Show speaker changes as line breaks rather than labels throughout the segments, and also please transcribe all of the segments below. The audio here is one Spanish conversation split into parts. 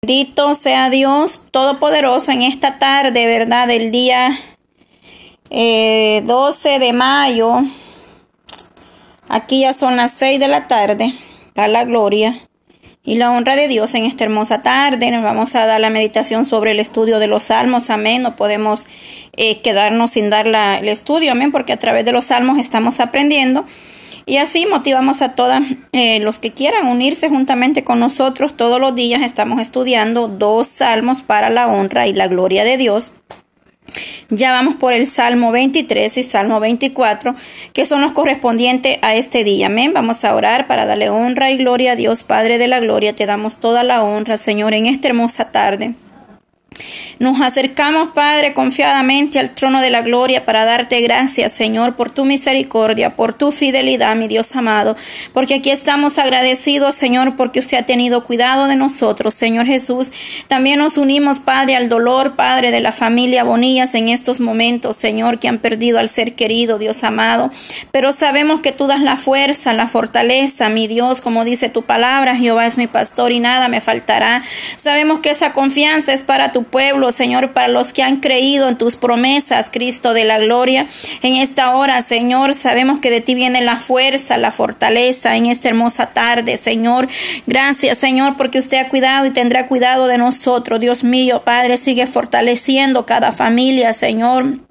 Bendito sea Dios Todopoderoso en esta tarde, ¿verdad? Del día 12 eh, de mayo. Aquí ya son las 6 de la tarde. A la gloria y la honra de Dios en esta hermosa tarde. Nos vamos a dar la meditación sobre el estudio de los salmos. Amén. No podemos eh, quedarnos sin dar el estudio. Amén. Porque a través de los salmos estamos aprendiendo. Y así motivamos a todos eh, los que quieran unirse juntamente con nosotros. Todos los días estamos estudiando dos salmos para la honra y la gloria de Dios. Ya vamos por el Salmo 23 y Salmo 24, que son los correspondientes a este día. Amén. Vamos a orar para darle honra y gloria a Dios, Padre de la gloria. Te damos toda la honra, Señor, en esta hermosa tarde. Nos acercamos, Padre, confiadamente al trono de la gloria para darte gracias, Señor, por tu misericordia, por tu fidelidad, mi Dios amado, porque aquí estamos agradecidos, Señor, porque usted ha tenido cuidado de nosotros, Señor Jesús. También nos unimos, Padre, al dolor, Padre, de la familia Bonillas en estos momentos, Señor, que han perdido al ser querido, Dios amado. Pero sabemos que tú das la fuerza, la fortaleza, mi Dios, como dice tu palabra, Jehová es mi pastor y nada me faltará. Sabemos que esa confianza es para tu pueblo, Señor, para los que han creído en tus promesas, Cristo de la gloria. En esta hora, Señor, sabemos que de ti viene la fuerza, la fortaleza en esta hermosa tarde, Señor. Gracias, Señor, porque usted ha cuidado y tendrá cuidado de nosotros. Dios mío, Padre, sigue fortaleciendo cada familia, Señor.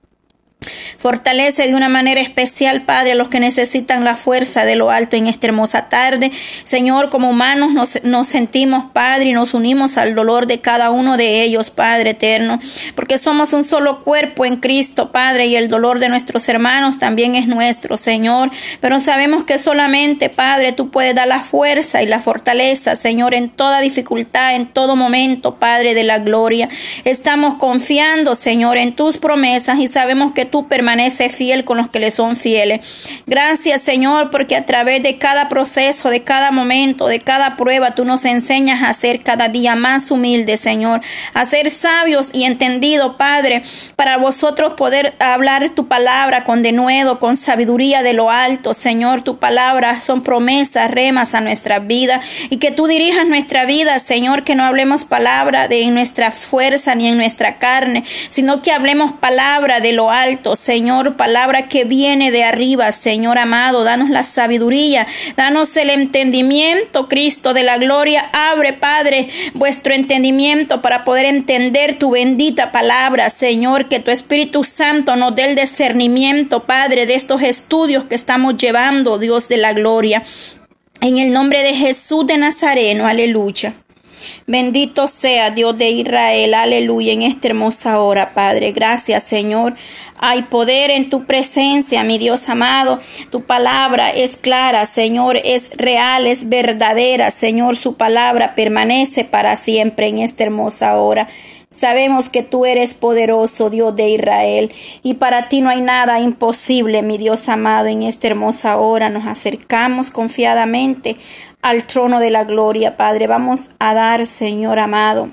Fortalece de una manera especial, Padre, a los que necesitan la fuerza de lo alto en esta hermosa tarde. Señor, como humanos nos, sentimos, Padre, y nos unimos al dolor de cada uno de ellos, Padre eterno, porque somos un solo cuerpo en Cristo, Padre, y el dolor de nuestros hermanos también es nuestro, Señor. Pero sabemos que solamente, Padre, tú puedes dar la fuerza y la fortaleza, Señor, en toda dificultad, en todo momento, Padre de la gloria. Estamos confiando, Señor, en tus promesas y sabemos que tú permaneces fiel con los que le son fieles. Gracias, Señor, porque a través de cada proceso, de cada momento, de cada prueba, tú nos enseñas a ser cada día más humildes, Señor, a ser sabios y entendidos, Padre, para vosotros poder hablar tu palabra con denuedo, con sabiduría de lo alto, Señor. Tu palabra son promesas, remas a nuestra vida y que tú dirijas nuestra vida, Señor, que no hablemos palabra de nuestra fuerza ni en nuestra carne, sino que hablemos palabra de lo alto Señor, palabra que viene de arriba, Señor amado, danos la sabiduría, danos el entendimiento, Cristo de la gloria, abre, Padre, vuestro entendimiento para poder entender tu bendita palabra, Señor, que tu Espíritu Santo nos dé el discernimiento, Padre, de estos estudios que estamos llevando, Dios de la gloria. En el nombre de Jesús de Nazareno, aleluya. Bendito sea Dios de Israel, aleluya, en esta hermosa hora, Padre. Gracias, Señor. Hay poder en tu presencia, mi Dios amado. Tu palabra es clara, Señor, es real, es verdadera. Señor, su palabra permanece para siempre en esta hermosa hora. Sabemos que tú eres poderoso, Dios de Israel, y para ti no hay nada imposible, mi Dios amado. En esta hermosa hora nos acercamos confiadamente al trono de la gloria, Padre. Vamos a dar, Señor amado.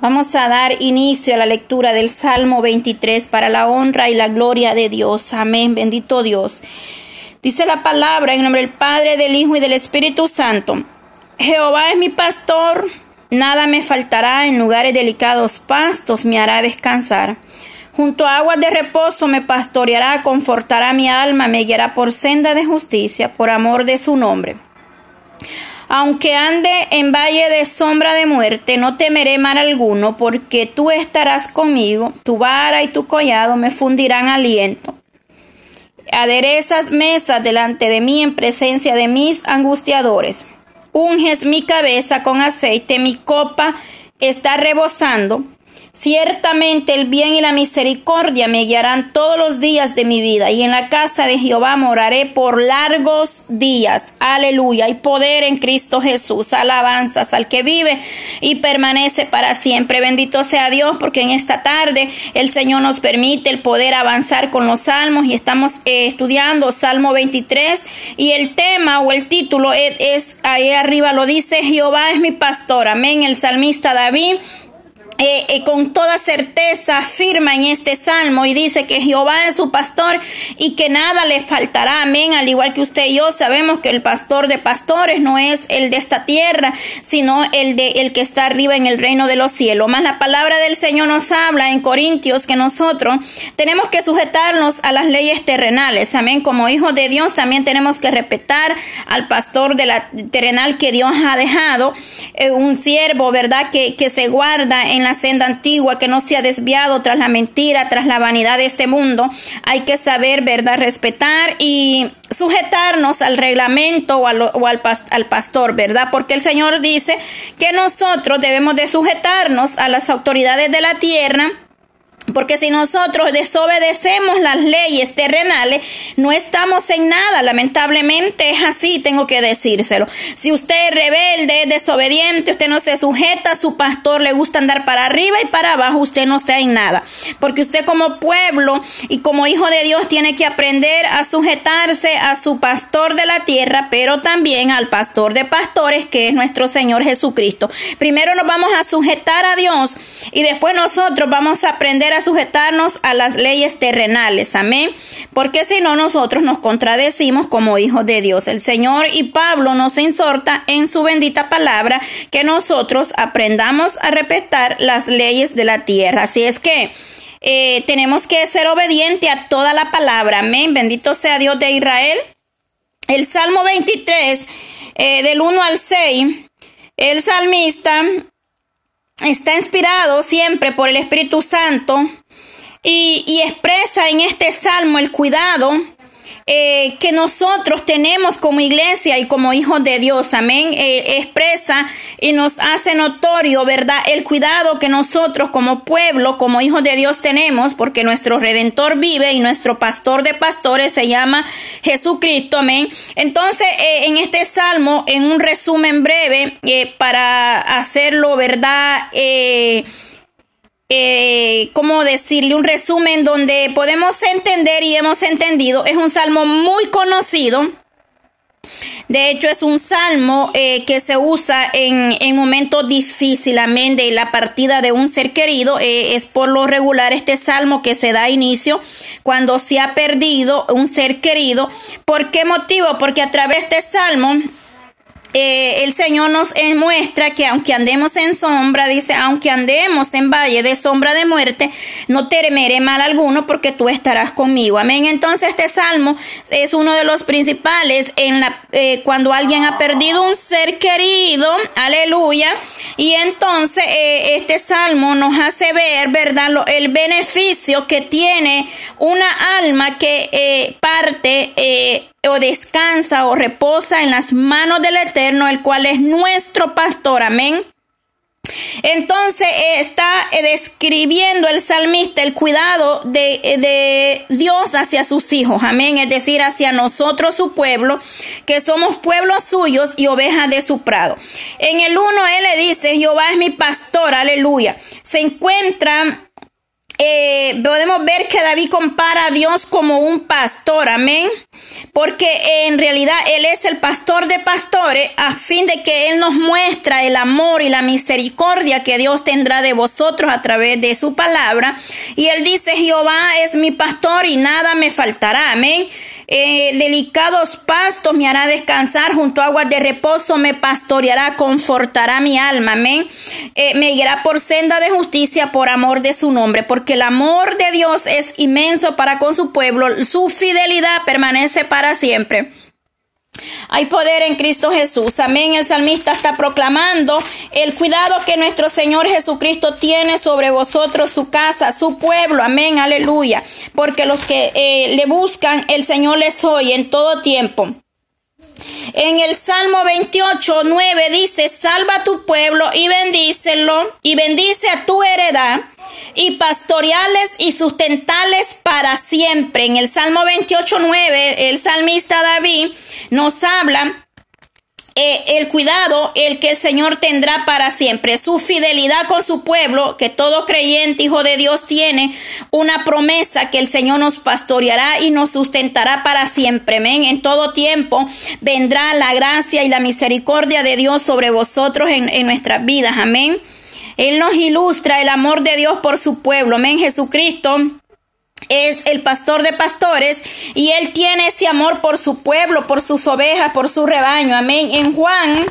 Vamos a dar inicio a la lectura del Salmo 23 para la honra y la gloria de Dios. Amén, bendito Dios. Dice la palabra en nombre del Padre, del Hijo y del Espíritu Santo. Jehová es mi pastor, nada me faltará, en lugares delicados pastos me hará descansar. Junto a aguas de reposo me pastoreará, confortará mi alma, me guiará por senda de justicia, por amor de su nombre. Aunque ande en valle de sombra de muerte, no temeré mal alguno, porque tú estarás conmigo, tu vara y tu collado me fundirán aliento. Aderezas mesas delante de mí en presencia de mis angustiadores. Unges mi cabeza con aceite, mi copa está rebosando. Ciertamente el bien y la misericordia me guiarán todos los días de mi vida y en la casa de Jehová moraré por largos días. Aleluya. Hay poder en Cristo Jesús. Alabanzas al que vive y permanece para siempre. Bendito sea Dios porque en esta tarde el Señor nos permite el poder avanzar con los salmos y estamos eh, estudiando Salmo 23 y el tema o el título es, es ahí arriba lo dice Jehová es mi pastor. Amén. El salmista David eh, eh, con toda certeza afirma en este salmo y dice que Jehová es su pastor y que nada le faltará. Amén. Al igual que usted y yo sabemos que el pastor de pastores no es el de esta tierra, sino el de el que está arriba en el reino de los cielos. Más la palabra del Señor nos habla en Corintios que nosotros tenemos que sujetarnos a las leyes terrenales. Amén. Como hijos de Dios también tenemos que respetar al pastor de la terrenal que Dios ha dejado, eh, un siervo, ¿verdad? Que, que se guarda en la senda antigua, que no se ha desviado tras la mentira, tras la vanidad de este mundo. Hay que saber, ¿verdad? Respetar y sujetarnos al reglamento o, al, al, pastor, ¿verdad? Porque el Señor dice que nosotros debemos de sujetarnos a las autoridades de la tierra porque si nosotros desobedecemos las leyes terrenales, no estamos en nada. Lamentablemente es así, tengo que decírselo. Si usted es rebelde, desobediente, usted no se sujeta, a su pastor le gusta andar para arriba y para abajo, usted no está en nada. Porque usted como pueblo y como hijo de Dios tiene que aprender a sujetarse a su pastor de la tierra, pero también al pastor de pastores, que es nuestro Señor Jesucristo. Primero nos vamos a sujetar a Dios y después nosotros vamos a aprender a sujetarnos a las leyes terrenales. Amén. Porque si no, nosotros nos contradecimos como hijos de Dios. El Señor y Pablo nos exhorta en su bendita palabra que nosotros aprendamos a respetar las leyes de la tierra. Así es que eh, tenemos que ser obedientes a toda la palabra. Amén. Bendito sea Dios de Israel. El Salmo 23, eh, del 1 al 6, el salmista está inspirado siempre por el Espíritu Santo y, expresa en este salmo el cuidado eh, que nosotros tenemos como iglesia y como hijos de Dios, amén, eh, expresa y nos hace notorio, ¿verdad? El cuidado que nosotros como pueblo, como hijos de Dios tenemos, porque nuestro redentor vive y nuestro pastor de pastores se llama Jesucristo, amén. Entonces, eh, en este salmo, en un resumen breve, para hacerlo, ¿verdad? Eh, ¿cómo decirle? Un resumen donde podemos entender y hemos entendido. Es un salmo muy conocido. De hecho, es un salmo eh, que se usa en, en momentos difíciles, amén, de la partida de un ser querido. Eh, es por lo regular este salmo que se da inicio cuando se ha perdido un ser querido. ¿Por qué motivo? Porque a través de este salmo eh, el Señor nos muestra que aunque andemos en sombra, dice, aunque andemos en valle de sombra de muerte, no temeré mal alguno porque tú estarás conmigo. Amén. Entonces este salmo es uno de los principales en la, eh, cuando alguien ha perdido un ser querido. Aleluya. Y entonces eh, este salmo nos hace ver, ¿verdad? el beneficio que tiene una alma que parte o descansa o reposa en las manos del Eterno, el cual es nuestro pastor. Amén. Entonces eh, está eh, describiendo el salmista el cuidado de, eh, de, Dios hacia sus hijos, amén, es decir, hacia nosotros su pueblo, que somos pueblos suyos y ovejas de su prado. En el 1 él le dice, Jehová es mi pastor, aleluya. Se encuentra eh, podemos ver que David compara a Dios como un pastor, amén, porque en realidad Él es el pastor de pastores, a fin de que Él nos muestra el amor y la misericordia que Dios tendrá de vosotros a través de su palabra. Y Él dice, Jehová es mi pastor y nada me faltará, amén. Eh, delicados pastos me hará descansar, junto a aguas de reposo me pastoreará, confortará mi alma, amén. Eh, me guiará por senda de justicia por amor de su nombre, porque el amor de Dios es inmenso para con su pueblo, su fidelidad permanece para siempre. Hay poder en Cristo Jesús. Amén. El salmista está proclamando el cuidado que nuestro Señor Jesucristo tiene sobre vosotros, su casa, su pueblo. Amén. Aleluya. Porque los que eh, le buscan, el Señor les oye en todo tiempo. En el Salmo 28, 9 dice, salva tu pueblo y bendícelo y bendice a tu heredad y pastoreales y sustentales para siempre. En el Salmo 28, 9, el salmista David nos habla eh, el cuidado, el que el Señor tendrá para siempre, su fidelidad con su pueblo, que todo creyente, hijo de Dios, tiene una promesa que el Señor nos pastoreará y nos sustentará para siempre. Amén. En todo tiempo vendrá la gracia y la misericordia de Dios sobre vosotros en, en nuestras vidas. Amén. Él nos ilustra el amor de Dios por su pueblo. Amén. Jesucristo es el pastor de pastores y él tiene ese amor por su pueblo, por sus ovejas, por su rebaño. Amén. En Juan,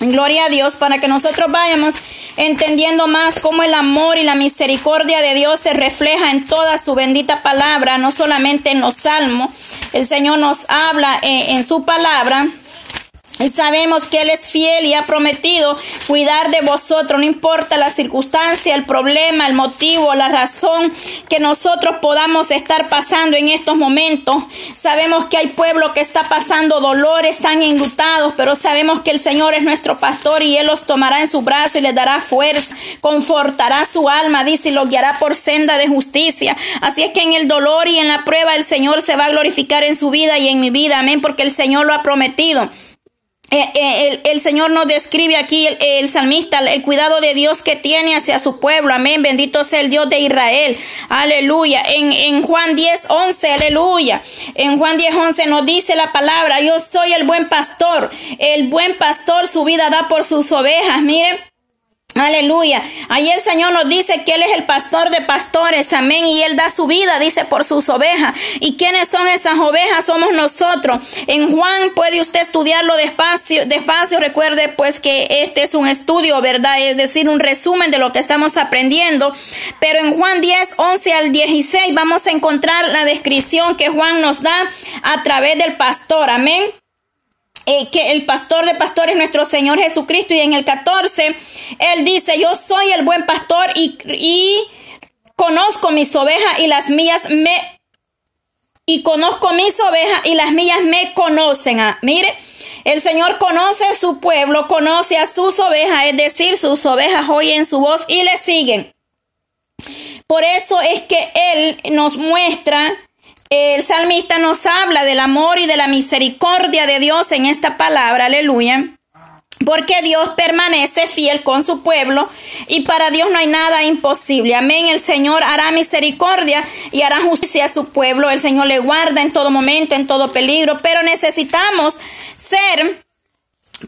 gloria a Dios, para que nosotros vayamos entendiendo más cómo el amor y la misericordia de Dios se refleja en toda su bendita palabra, no solamente en los salmos. El Señor nos habla en, en su palabra y sabemos que Él es fiel y ha prometido cuidar de vosotros, no importa la circunstancia, el problema, el motivo, la razón que nosotros podamos estar pasando en estos momentos. Sabemos que hay pueblo que está pasando dolores, están enlutados, pero sabemos que el Señor es nuestro pastor y Él los tomará en su brazo y les dará fuerza, confortará su alma, dice, y los guiará por senda de justicia. Así es que en el dolor y en la prueba el Señor se va a glorificar en su vida y en mi vida, amén, porque el Señor lo ha prometido. Eh, eh, el, Señor nos describe aquí el, salmista, el cuidado de Dios que tiene hacia su pueblo. Amén. Bendito sea el Dios de Israel. Aleluya. En, en Juan 10, 11, aleluya. En Juan 10, 11 nos dice la palabra, yo soy el buen pastor. El buen pastor su vida da por sus ovejas. Miren. Aleluya. Ahí el Señor nos dice que Él es el pastor de pastores. Amén. Y Él da su vida, dice, por sus ovejas. ¿Y quiénes son esas ovejas? Somos nosotros. En Juan puede usted estudiarlo despacio, despacio. Recuerde pues que este es un estudio, ¿verdad? Es decir, un resumen de lo que estamos aprendiendo. Pero en Juan 10, 11 al 16 vamos a encontrar la descripción que Juan nos da a través del pastor. Amén. Eh, que el pastor de pastores nuestro Señor Jesucristo y en el 14 él dice yo soy el buen pastor y, y conozco mis ovejas y las mías me y conozco mis ovejas y las mías me conocen. Ah, mire, el Señor conoce a su pueblo, conoce a sus ovejas, es decir, sus ovejas oyen su voz y le siguen. Por eso es que Él nos muestra el salmista nos habla del amor y de la misericordia de Dios en esta palabra, aleluya. Porque Dios permanece fiel con su pueblo y para Dios no hay nada imposible. Amén. El Señor hará misericordia y hará justicia a su pueblo. El Señor le guarda en todo momento, en todo peligro. Pero necesitamos ser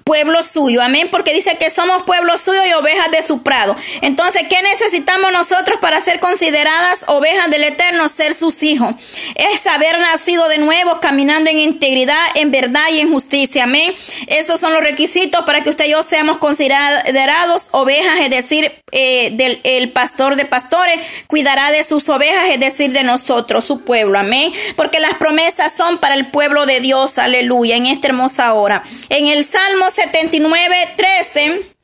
pueblo suyo, amén, porque dice que somos pueblo suyo y ovejas de su prado. Entonces, ¿qué necesitamos nosotros para ser consideradas ovejas del Eterno, ser sus hijos? Es haber nacido de nuevo, caminando en integridad, en verdad y en justicia, amén. Esos son los requisitos para que usted y yo seamos considerados ovejas, es decir, eh, del el pastor de pastores cuidará de sus ovejas, es decir, de nosotros, su pueblo, amén, porque las promesas son para el pueblo de Dios, aleluya, en esta hermosa hora. En el Salmo 79, 13.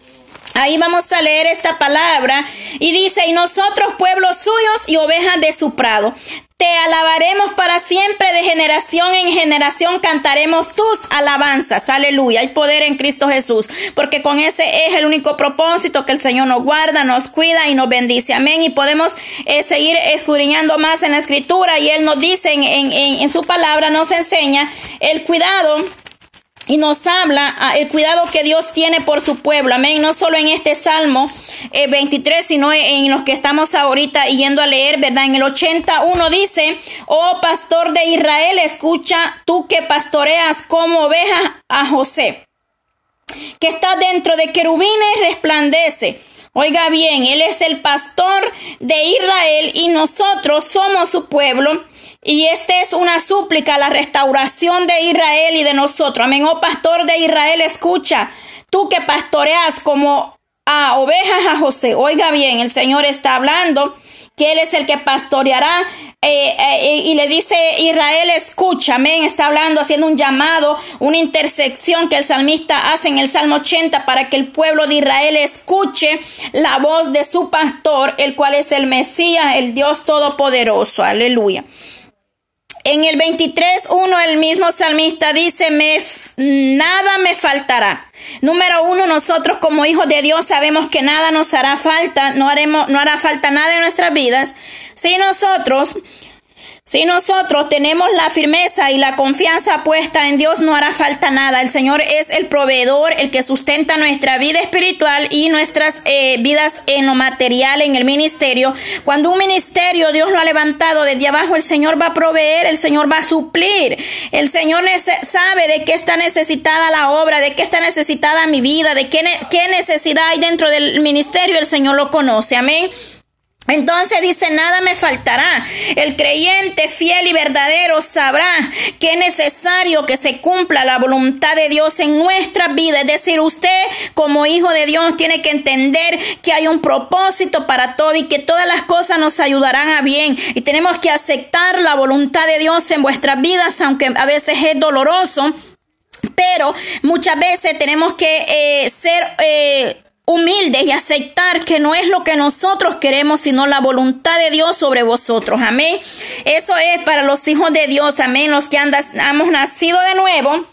Ahí vamos a leer esta palabra y dice, y nosotros pueblos suyos y ovejas de su prado, te alabaremos para siempre, de generación en generación cantaremos tus alabanzas. Aleluya. Hay poder en Cristo Jesús, porque con ese es el único propósito que el Señor nos guarda, nos cuida y nos bendice. Amén. Y podemos eh, seguir escudriñando más en la escritura y Él nos dice en, en, en su palabra, nos enseña el cuidado y nos habla ah, el cuidado que Dios tiene por su pueblo. Amén. No solo en este Salmo 23, eh, sino en los que estamos ahorita yendo a leer, ¿verdad? En el 81 dice, oh pastor de Israel, escucha tú que pastoreas como oveja a José, que está dentro de querubines, resplandece. Oiga bien, Él es el pastor de Israel y nosotros somos su pueblo y esta es una súplica a la restauración de Israel y de nosotros. Amén. Oh pastor de Israel, escucha, tú que pastoreas como a ovejas a José. Oiga bien, el Señor está hablando que Él es el que pastoreará. Eh, eh, y le dice Israel, escucha, amén. Está hablando, haciendo un llamado, una intersección que el salmista hace en el Salmo 80 para que el pueblo de Israel escuche la voz de su pastor, el cual es el Mesías, el Dios Todopoderoso. Aleluya. En el 23.1 el mismo salmista dice, me, nada me faltará. Número uno, nosotros como hijos de Dios sabemos que nada nos hará falta, no, haremos, no hará falta nada en nuestras vidas. Si nosotros Si nosotros tenemos la firmeza y la confianza puesta en Dios, no hará falta nada. El Señor es el proveedor, el que sustenta nuestra vida espiritual y nuestras eh, vidas en lo material, en el ministerio. Cuando un ministerio Dios lo ha levantado desde abajo, el Señor va a proveer, el Señor va a suplir. El Señor sabe de qué está necesitada la obra, de qué está necesitada mi vida, de qué, qué necesidad hay dentro del ministerio. El Señor lo conoce. Amén. Entonces dice, nada me faltará. El creyente fiel y verdadero sabrá que es necesario que se cumpla la voluntad de Dios en nuestra vida. Es decir, usted como hijo de Dios tiene que entender que hay un propósito para todo y que todas las cosas nos ayudarán a bien. Y tenemos que aceptar la voluntad de Dios en vuestras vidas, aunque a veces es doloroso. Pero muchas veces tenemos que eh, ser... Eh, humildes y aceptar que no es lo que nosotros queremos, sino la voluntad de Dios sobre vosotros. Amén. Eso es para los hijos de Dios. Amén. Los que hemos nacido de nuevo.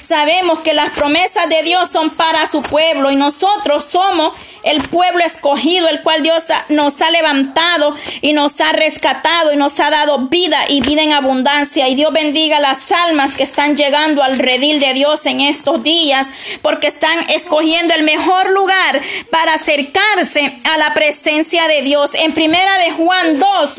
Sabemos que las promesas de Dios son para su pueblo y nosotros somos el pueblo escogido, el cual Dios nos ha levantado y nos ha rescatado y nos ha dado vida y vida en abundancia. Y Dios bendiga las almas que están llegando al redil de Dios en estos días, porque están escogiendo el mejor lugar para acercarse a la presencia de Dios. En primera de Juan 2,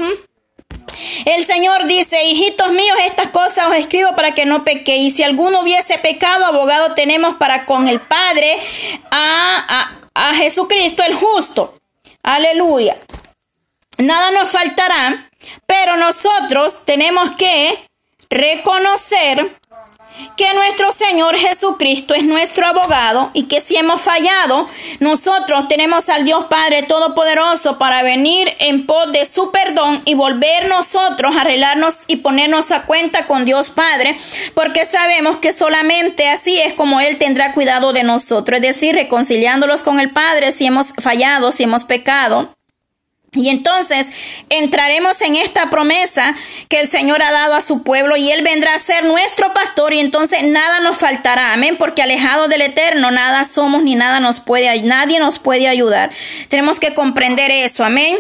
el Señor dice, hijitos míos, estas cosas os escribo para que no pequéis. Si alguno hubiese pecado, abogado tenemos para con el Padre a, a Jesucristo el justo. Aleluya. Nada nos faltará, pero nosotros tenemos que reconocer que nuestro Señor Jesucristo es nuestro abogado y que si hemos fallado, nosotros tenemos al Dios Padre Todopoderoso para venir en pos de su perdón y volver nosotros a arreglarnos y ponernos a cuenta con Dios Padre, porque sabemos que solamente así es como Él tendrá cuidado de nosotros, es decir, reconciliándolos con el Padre si hemos fallado, si hemos pecado. Y entonces entraremos en esta promesa que el Señor ha dado a su pueblo y Él vendrá a ser nuestro pastor y entonces nada nos faltará. Amén. Porque alejado del eterno nada somos ni nada nos puede, nadie nos puede ayudar. Tenemos que comprender eso. Amén.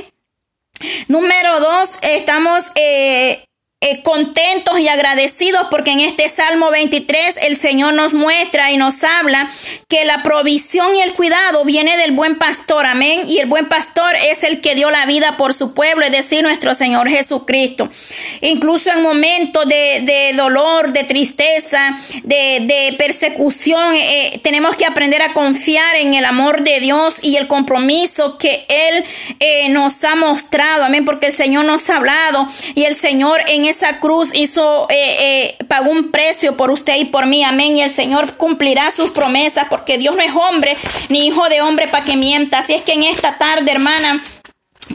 Número dos, estamos eh, eh, contentos y agradecidos porque en este Salmo 23 el Señor nos muestra y nos habla que la provisión y el cuidado viene del buen pastor, amén. Y el buen pastor es el que dio la vida por su pueblo, es decir, nuestro Señor Jesucristo. Incluso en momentos de, dolor, de tristeza, de, persecución, eh, tenemos que aprender a confiar en el amor de Dios y el compromiso que Él eh, nos ha mostrado, amén, porque el Señor nos ha hablado y el Señor en esa cruz hizo, eh, eh, pagó un precio por usted y por mí, amén. Y el Señor cumplirá sus promesas porque Dios no es hombre ni hijo de hombre para que mienta. Así es que en esta tarde, hermana,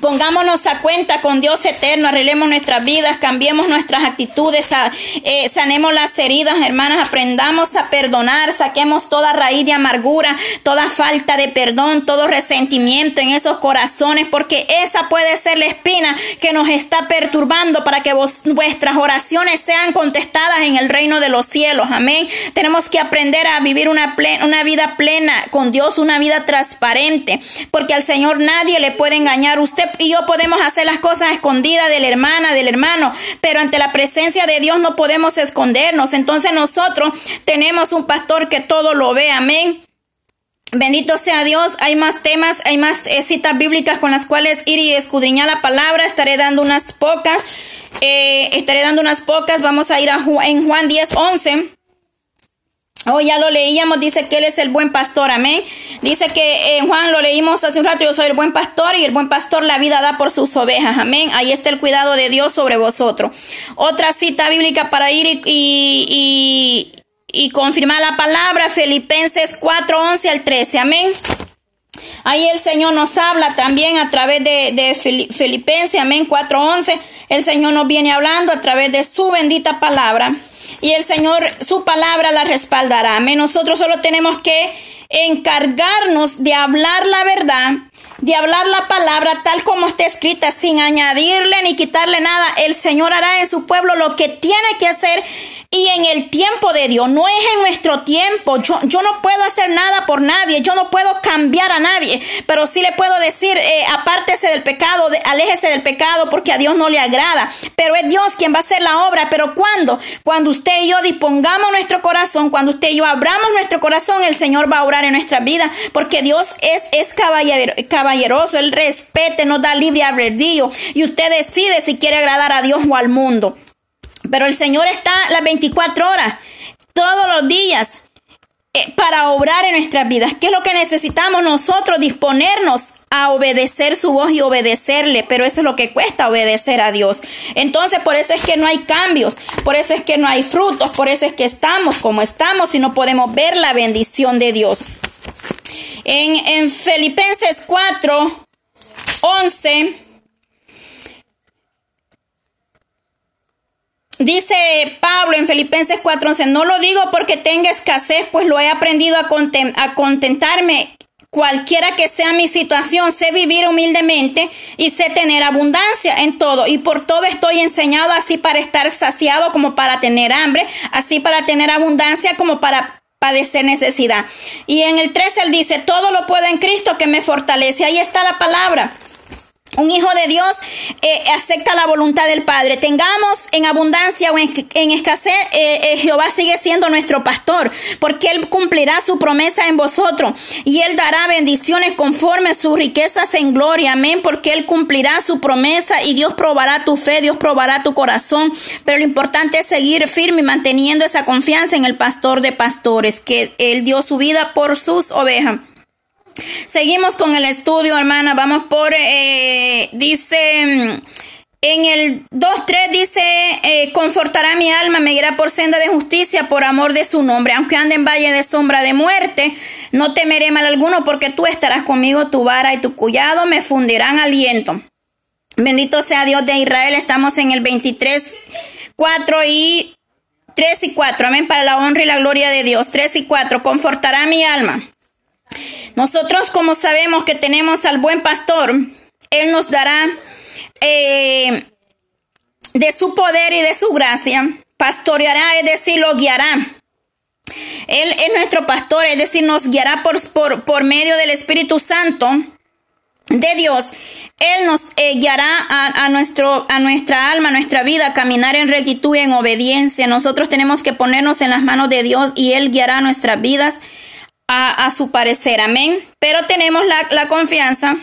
Pongámonos a cuenta con Dios eterno, arreglemos nuestras vidas, cambiemos nuestras actitudes, eh, sanemos las heridas, hermanas, aprendamos a perdonar, saquemos toda raíz de amargura, toda falta de perdón, todo resentimiento en esos corazones, porque esa puede ser la espina que nos está perturbando para que vuestras oraciones sean contestadas en el reino de los cielos. Amén. Tenemos que aprender a vivir una, una vida plena con Dios, una vida transparente, porque al Señor nadie le puede engañar. Usted y yo podemos hacer las cosas escondidas de la hermana, del hermano, pero ante la presencia de Dios no podemos escondernos. Entonces nosotros tenemos un pastor que todo lo ve. Amén. Bendito sea Dios, hay más temas, hay más eh, citas bíblicas con las cuales ir y escudriñar la palabra. Estaré dando unas pocas, eh, estaré dando unas pocas. Vamos a ir a Juan 10, 11. Oh, ya lo leíamos, dice que Él es el buen pastor, amén. Dice que en Juan lo leímos hace un rato, yo soy el buen pastor y el buen pastor la vida da por sus ovejas, amén. Ahí está el cuidado de Dios sobre vosotros. Otra cita bíblica para ir y, confirmar la palabra, Filipenses 4, 11 al 13, amén. Ahí el Señor nos habla también a través de, de Filipenses, amén, 4.11. El Señor nos viene hablando a través de su bendita palabra y el Señor su palabra la respaldará. Nosotros solo tenemos que encargarnos de hablar la verdad, de hablar la palabra tal como está escrita, sin añadirle ni quitarle nada. El Señor hará en su pueblo lo que tiene que hacer y en el tiempo de Dios, no es en nuestro tiempo. Yo, yo no puedo hacer nada por nadie, yo no puedo cambiar a nadie, pero sí le puedo decir, eh, apártese del pecado, aléjese del pecado porque a Dios no le agrada. Pero es Dios quien va a hacer la obra. Pero cuando, cuando usted y yo dispongamos nuestro corazón, cuando usted y yo abramos nuestro corazón, el Señor va a obrar en nuestra vida porque Dios es, es caballeroso, Él respete, nos da libre albedrío y usted decide si quiere agradar a Dios o al mundo. Pero el Señor está las 24 horas, todos los días, eh, para obrar en nuestras vidas. ¿Qué es lo que necesitamos nosotros? Disponernos a obedecer su voz y obedecerle, pero eso es lo que cuesta obedecer a Dios. Entonces, por eso es que no hay cambios, por eso es que no hay frutos, por eso es que estamos como estamos y no podemos ver la bendición de Dios. En, en Filipenses 4, 11 Dice Pablo en Filipenses 4:11, no lo digo porque tenga escasez, pues lo he aprendido a, a, contentarme cualquiera que sea mi situación, sé vivir humildemente y sé tener abundancia en todo. Y por todo estoy enseñado así para estar saciado como para tener hambre, así para tener abundancia como para padecer necesidad. Y en el 13 él dice, todo lo puedo en Cristo que me fortalece. Ahí está la palabra. Un hijo de Dios eh, acepta la voluntad del Padre. Tengamos en abundancia o en, escasez, eh, eh, Jehová sigue siendo nuestro pastor, porque Él cumplirá su promesa en vosotros y Él dará bendiciones conforme sus riquezas en gloria. Amén, porque Él cumplirá su promesa y Dios probará tu fe, Dios probará tu corazón. Pero lo importante es seguir firme y manteniendo esa confianza en el pastor de pastores, que Él dio su vida por sus ovejas. Seguimos con el estudio, hermana. Vamos por, eh, dice, en el 2.3 dice, eh, confortará mi alma, me irá por senda de justicia por amor de su nombre. Aunque ande en valle de sombra de muerte, no temeré mal alguno porque tú estarás conmigo, tu vara y tu cullado me fundirán aliento. Bendito sea Dios de Israel. Estamos en el 23, 4 y 3 y 4. Amén. Para la honra y la gloria de Dios. 3 y 4. Confortará mi alma. Nosotros como sabemos que tenemos al buen pastor, Él nos dará eh, de su poder y de su gracia, pastoreará, es decir, lo guiará. Él es nuestro pastor, es decir, nos guiará por, por, por medio del Espíritu Santo de Dios. Él nos eh, guiará a, a, nuestro, a nuestra alma, a nuestra vida, a caminar en rectitud y en obediencia. Nosotros tenemos que ponernos en las manos de Dios y Él guiará nuestras vidas a, su parecer, amén. Pero tenemos la, la confianza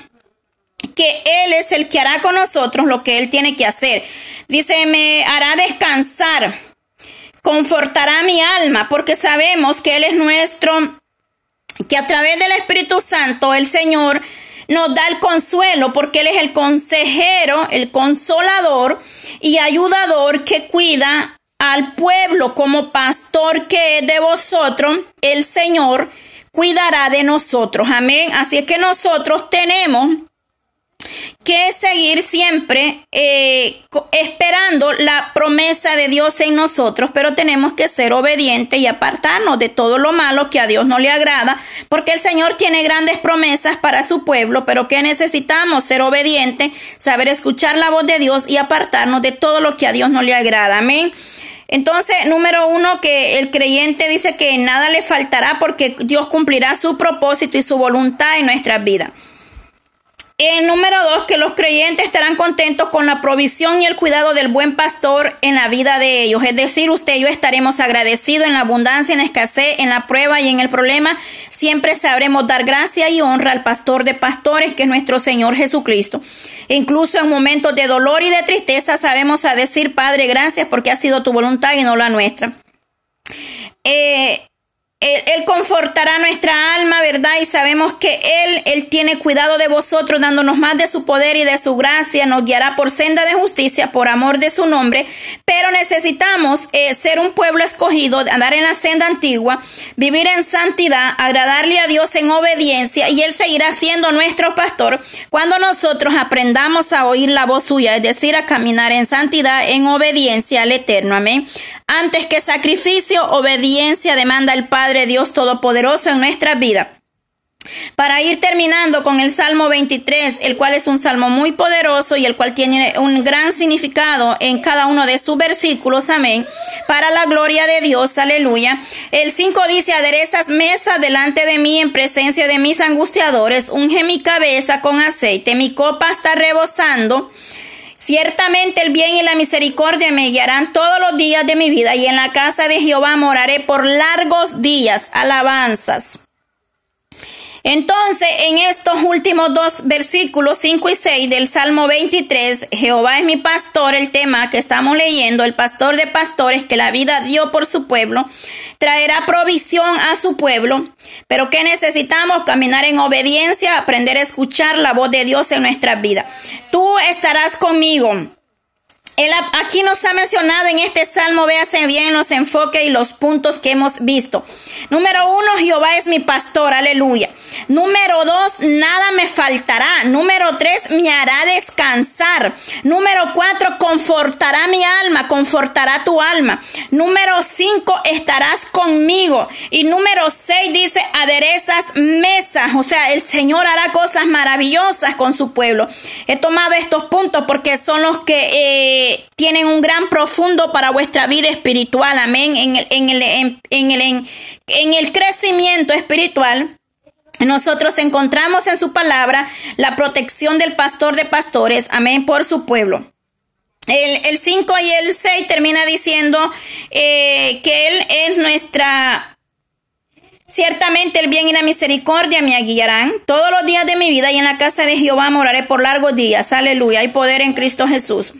que Él es el que hará con nosotros lo que Él tiene que hacer. Dice, me hará descansar, confortará mi alma, porque sabemos que Él es nuestro, que a través del Espíritu Santo el Señor nos da el consuelo, porque Él es el consejero, el consolador y ayudador que cuida al pueblo como pastor que es de vosotros, el Señor cuidará de nosotros. Amén. Así es que nosotros tenemos que seguir siempre eh, esperando la promesa de Dios en nosotros, pero tenemos que ser obedientes y apartarnos de todo lo malo que a Dios no le agrada, porque el Señor tiene grandes promesas para su pueblo, pero que necesitamos ser obedientes, saber escuchar la voz de Dios y apartarnos de todo lo que a Dios no le agrada. Amén. Entonces, número uno, que el creyente dice que nada le faltará porque Dios cumplirá su propósito y su voluntad en nuestras vidas. El número dos, que los creyentes estarán contentos con la provisión y el cuidado del buen pastor en la vida de ellos. Es decir, usted y yo estaremos agradecidos en la abundancia, en la escasez, en la prueba y en el problema. Siempre sabremos dar gracia y honra al pastor de pastores, que es nuestro Señor Jesucristo. Incluso en momentos de dolor y de tristeza sabemos a decir, Padre, gracias porque ha sido tu voluntad y no la nuestra. Eh, él, confortará nuestra alma, ¿verdad? Y sabemos que Él, Él tiene cuidado de vosotros, dándonos más de su poder y de su gracia, nos guiará por senda de justicia, por amor de su nombre, pero necesitamos eh, ser un pueblo escogido, andar en la senda antigua, vivir en santidad, agradarle a Dios en obediencia, y Él seguirá siendo nuestro pastor cuando nosotros aprendamos a oír la voz suya, es decir, a caminar en santidad, en obediencia al Eterno. Amén. Antes que sacrificio, obediencia demanda el Padre Dios Todopoderoso en nuestra vida. Para ir terminando con el Salmo 23, el cual es un salmo muy poderoso y el cual tiene un gran significado en cada uno de sus versículos, amén, para la gloria de Dios, aleluya. El 5 dice, aderezas mesa delante de mí en presencia de mis angustiadores, unge mi cabeza con aceite, mi copa está rebosando. Ciertamente el bien y la misericordia me guiarán todos los días de mi vida y en la casa de Jehová moraré por largos días. Alabanzas. Entonces, en estos últimos dos versículos 5 y 6 del Salmo 23, Jehová es mi pastor, el tema que estamos leyendo, el pastor de pastores que la vida dio por su pueblo, traerá provisión a su pueblo, pero que necesitamos caminar en obediencia, aprender a escuchar la voz de Dios en nuestra vida. Tú estarás conmigo aquí nos ha mencionado en este salmo, véase bien los enfoques y los puntos que hemos visto. Número uno, Jehová es mi pastor, aleluya. Número dos, nada me faltará. Número tres, me hará descansar. Número cuatro, confortará mi alma, confortará tu alma. Número cinco, estarás conmigo. Y número seis dice, aderezas mesas. O sea, el Señor hará cosas maravillosas con su pueblo. He tomado estos puntos porque son los que... Eh, tienen un gran profundo para vuestra vida espiritual, amén, en el, en el, en, el, en, el crecimiento espiritual. Nosotros encontramos en su palabra la protección del pastor de pastores, amén, por su pueblo. El 5 y el 6 termina diciendo eh, que Él es nuestra Ciertamente el bien y la misericordia me guiarán todos los días de mi vida y en la casa de Jehová moraré por largos días. Aleluya. Hay poder en Cristo Jesús.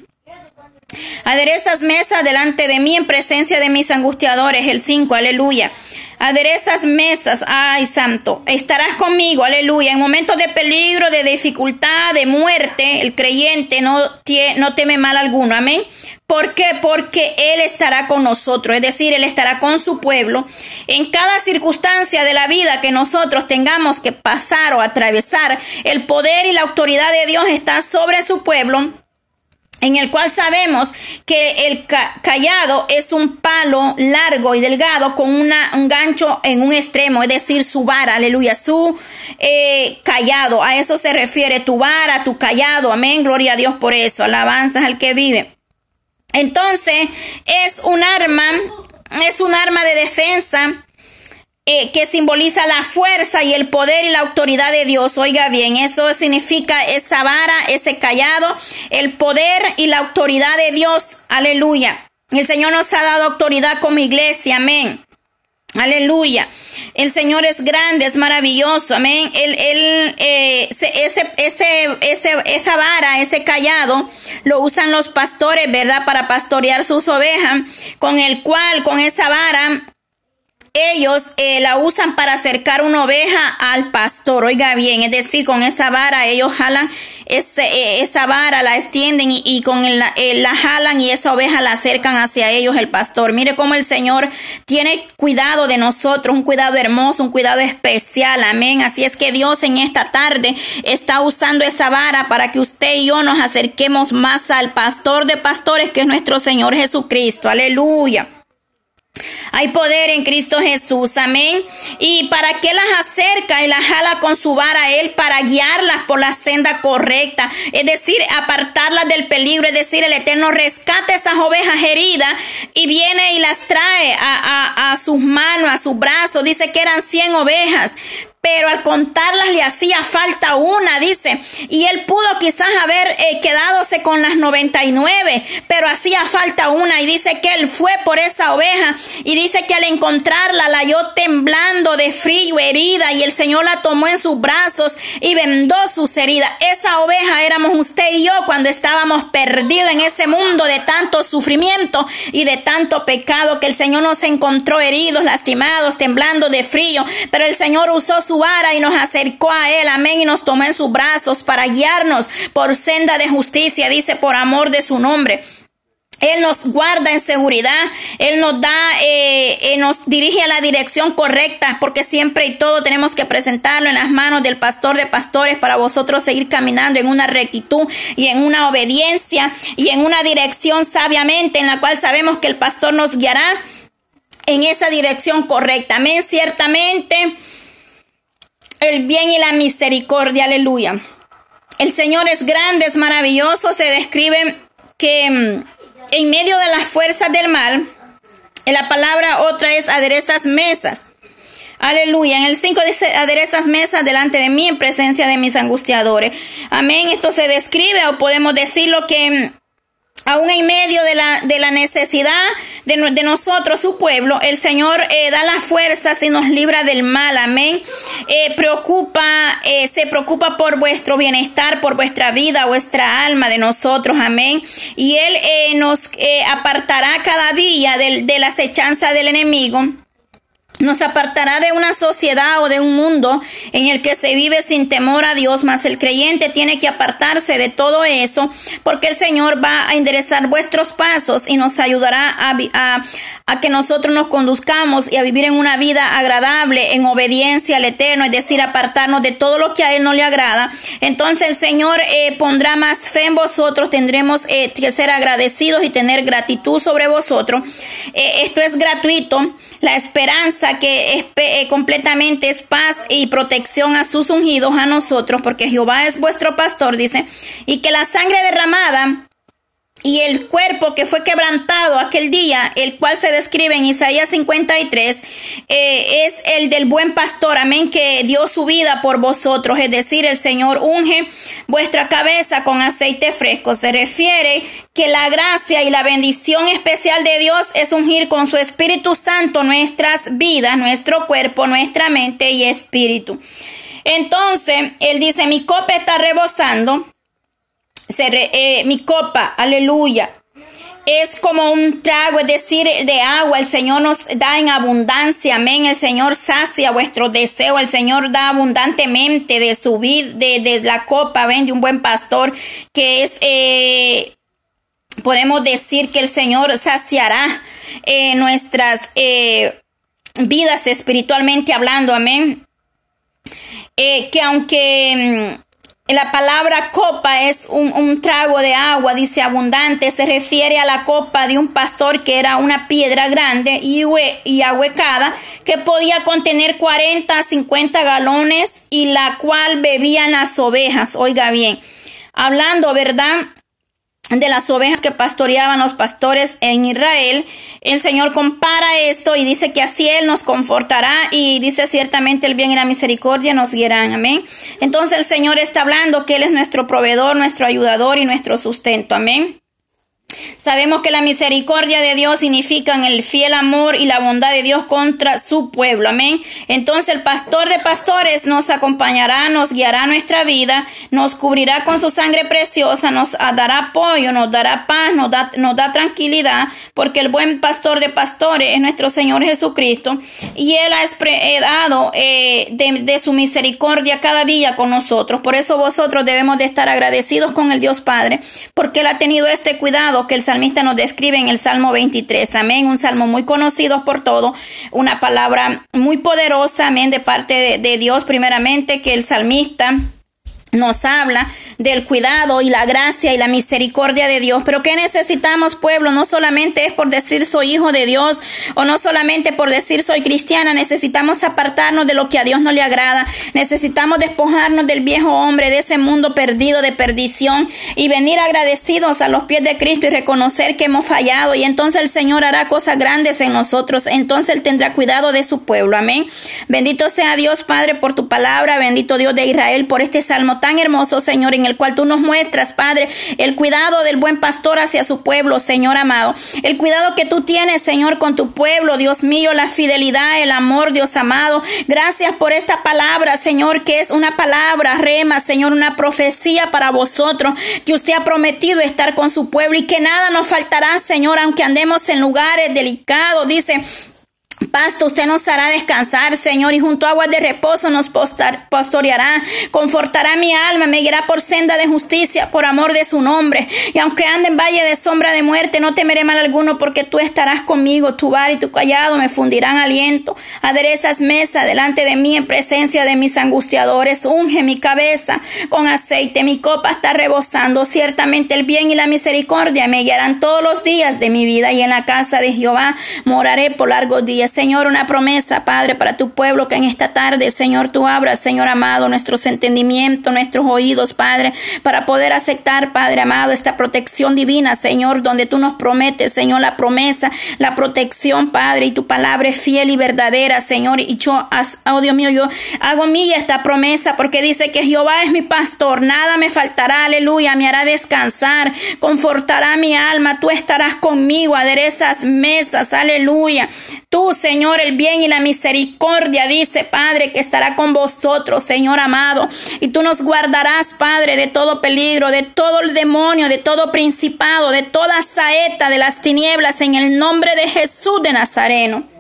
Aderezas mesa delante de mí en presencia de mis angustiadores. El 5, aleluya. Aderezas mesas, ay santo, estarás conmigo, aleluya. En momentos de peligro, de dificultad, de muerte, el creyente no, no teme mal alguno, amén. ¿Por qué? Porque Él estará con nosotros, es decir, Él estará con su pueblo. En cada circunstancia de la vida que nosotros tengamos que pasar o atravesar, el poder y la autoridad de Dios está sobre su pueblo en el cual sabemos que el callado es un palo largo y delgado con un gancho en un extremo, es decir, su vara, aleluya, su eh, callado, a eso se refiere tu vara, tu callado, amén, gloria a Dios por eso, alabanzas al que vive. Entonces, es un arma, es un arma de defensa eh, que simboliza la fuerza y el poder y la autoridad de Dios. Oiga bien, eso significa esa vara, ese callado, el poder y la autoridad de Dios. Aleluya. El Señor nos ha dado autoridad como iglesia. Amén. Aleluya. El Señor es grande, es maravilloso. Amén. Él, él, eh, ese, ese, ese, esa vara, ese callado, lo usan los pastores, ¿verdad? Para pastorear sus ovejas, con el cual, con esa vara, ellos eh, la usan para acercar una oveja al pastor. Oiga bien, es decir, con esa vara ellos jalan ese, eh, esa vara, la extienden y, con el, eh, la jalan y esa oveja la acercan hacia ellos el pastor. Mire cómo el Señor tiene cuidado de nosotros, un cuidado hermoso, un cuidado especial. Amén. Así es que Dios en esta tarde está usando esa vara para que usted y yo nos acerquemos más al pastor de pastores que es nuestro Señor Jesucristo. Aleluya. Hay poder en Cristo Jesús, amén. Y para que las acerca y las jala con su vara a Él para guiarlas por la senda correcta, es decir, apartarlas del peligro, es decir, el Eterno rescata esas ovejas heridas y viene y las trae a, a sus manos, a sus brazos. Dice que eran 100 ovejas, pero al contarlas le hacía falta una, dice, y él pudo quizás haber eh, con las 99, pero hacía falta una, y dice que él fue por esa oveja, y dice que al encontrarla la halló temblando de frío, herida, y el Señor la tomó en sus brazos y vendó sus heridas. Esa oveja éramos usted y yo cuando estábamos perdidos en ese mundo de tanto sufrimiento y de tanto pecado, que el Señor nos encontró heridos, lastimados, temblando de frío, pero el Señor usó su vara y nos acercó a Él, amén, y nos tomó en sus brazos para guiarnos por senda de justicia, dice, por amor de su nombre. Él nos guarda en seguridad, Él nos da, eh, eh, nos dirige a la dirección correcta, porque siempre y todo tenemos que presentarlo en las manos del pastor de pastores para vosotros seguir caminando en una rectitud y en una obediencia y en una dirección sabiamente en la cual sabemos que el pastor nos guiará en esa dirección correcta. Amén, ciertamente. El bien y la misericordia. Aleluya. El Señor es grande, es maravilloso. Se describe que mm, en medio de las fuerzas del mal, la palabra otra es aderezas mesas. Aleluya. En el 5 dice, aderezas mesas delante de mí en presencia de mis angustiadores. Amén. Esto se describe o podemos decirlo que mm, aún en medio de la, de la necesidad de, de, nosotros, su pueblo, el Señor eh, da las fuerzas y nos libra del mal, amén. Eh, preocupa, eh, se preocupa por vuestro bienestar, por vuestra vida, vuestra alma de nosotros, amén. Y Él eh, nos eh, apartará cada día de, de la acechanza del enemigo nos apartará de una sociedad o de un mundo en el que se vive sin temor a Dios, mas el creyente tiene que apartarse de todo eso porque el Señor va a enderezar vuestros pasos y nos ayudará a, que nosotros nos conduzcamos y a vivir en una vida agradable, en obediencia al Eterno, es decir, apartarnos de todo lo que a Él no le agrada. Entonces el Señor eh, pondrá más fe en vosotros, tendremos eh, que ser agradecidos y tener gratitud sobre vosotros. Eh, esto es gratuito, la esperanza que es eh, completamente es paz y protección a sus ungidos, a nosotros, porque Jehová es vuestro pastor, dice, y que la sangre derramada y el cuerpo que fue quebrantado aquel día, el cual se describe en Isaías 53, eh, es el del buen pastor, amén, que dio su vida por vosotros, es decir, el Señor unge vuestra cabeza con aceite fresco. Se refiere que la gracia y la bendición especial de Dios es ungir con su Espíritu Santo nuestras vidas, nuestro cuerpo, nuestra mente y espíritu. Entonces, él dice, mi copa está rebosando eh, mi copa, aleluya. Es como un trago, es decir, de agua. El Señor nos da en abundancia, amén. El Señor sacia vuestro deseo. El Señor da abundantemente de su vida, de, de, la copa, ven, de un buen pastor, que es, eh, podemos decir que el Señor saciará eh, nuestras eh, vidas espiritualmente hablando, amén. Eh, que aunque la palabra copa es un, un, trago de agua, dice abundante, se refiere a la copa de un pastor que era una piedra grande y, y ahuecada que podía contener 40 a 50 galones y la cual bebían las ovejas. Oiga bien, hablando, ¿verdad? De las ovejas que pastoreaban los pastores en Israel, el Señor compara esto y dice que así Él nos confortará y dice ciertamente el bien y la misericordia nos guiarán. Amén. Entonces el Señor está hablando que Él es nuestro proveedor, nuestro ayudador y nuestro sustento. Amén. Sabemos que la misericordia de Dios significa el fiel amor y la bondad de Dios contra su pueblo. Amén. Entonces el pastor de pastores nos acompañará, nos guiará nuestra vida, nos cubrirá con su sangre preciosa, nos dará apoyo, nos dará paz, nos da, nos da tranquilidad, porque el buen pastor de pastores es nuestro Señor Jesucristo y Él ha dado eh, de, de su misericordia cada día con nosotros. Por eso vosotros debemos de estar agradecidos con el Dios Padre, porque Él ha tenido este cuidado que el salmista nos describe en el Salmo 23. Amén. Un salmo muy conocido por todo. Una palabra muy poderosa. Amén. De parte de Dios, primeramente, que el salmista nos habla del cuidado y la gracia y la misericordia de Dios. Pero ¿qué necesitamos, pueblo? No solamente es por decir soy hijo de Dios o no solamente por decir soy cristiana. Necesitamos apartarnos de lo que a Dios no le agrada. Necesitamos despojarnos del viejo hombre, de ese mundo perdido de perdición y venir agradecidos a los pies de Cristo y reconocer que hemos fallado. Y entonces el Señor hará cosas grandes en nosotros. Entonces Él tendrá cuidado de su pueblo. Amén. Bendito sea Dios, Padre, por tu palabra. Bendito Dios de Israel por este salmo tan hermoso, Señor, en el cual tú nos muestras, Padre, el cuidado del buen pastor hacia su pueblo, Señor amado. El cuidado que tú tienes, Señor, con tu pueblo, Dios mío, la fidelidad, el amor, Dios amado. Gracias por esta palabra, Señor, que es una palabra rema, Señor, una profecía para vosotros, que usted ha prometido estar con su pueblo y que nada nos faltará, Señor, aunque andemos en lugares delicados. Dice, Pasto, usted nos hará descansar, Señor, y junto a aguas de reposo nos pastoreará, confortará mi alma, me guiará por senda de justicia, por amor de su nombre. Y aunque ande en valle de sombra de muerte, no temeré mal alguno, porque tú estarás conmigo, tu bar y tu callado me fundirán aliento. Aderezas mesa delante de mí en presencia de mis angustiadores, unge mi cabeza con aceite, mi copa está rebosando. Ciertamente el bien y la misericordia me guiarán todos los días de mi vida, y en la casa de Jehová moraré por largos días Señor, una promesa, Padre, para tu pueblo que en esta tarde, Señor, tú abras, Señor amado, nuestros entendimientos, nuestros oídos, Padre, para poder aceptar, Padre amado, esta protección divina, Señor, donde tú nos prometes, Señor, la promesa, la protección, Padre, y tu palabra es fiel y verdadera, Señor. Y yo, oh Dios mío, yo hago mía esta promesa porque dice que Jehová es mi pastor, nada me faltará, aleluya, me hará descansar, confortará mi alma, tú estarás conmigo, aderezas mesas, aleluya. Tú, Señor, el bien y la misericordia, dice Padre, que estará con vosotros, Señor amado. Y tú nos guardarás, Padre, de todo peligro, de todo el demonio, de todo principado, de toda saeta de las tinieblas, en el nombre de Jesús de Nazareno.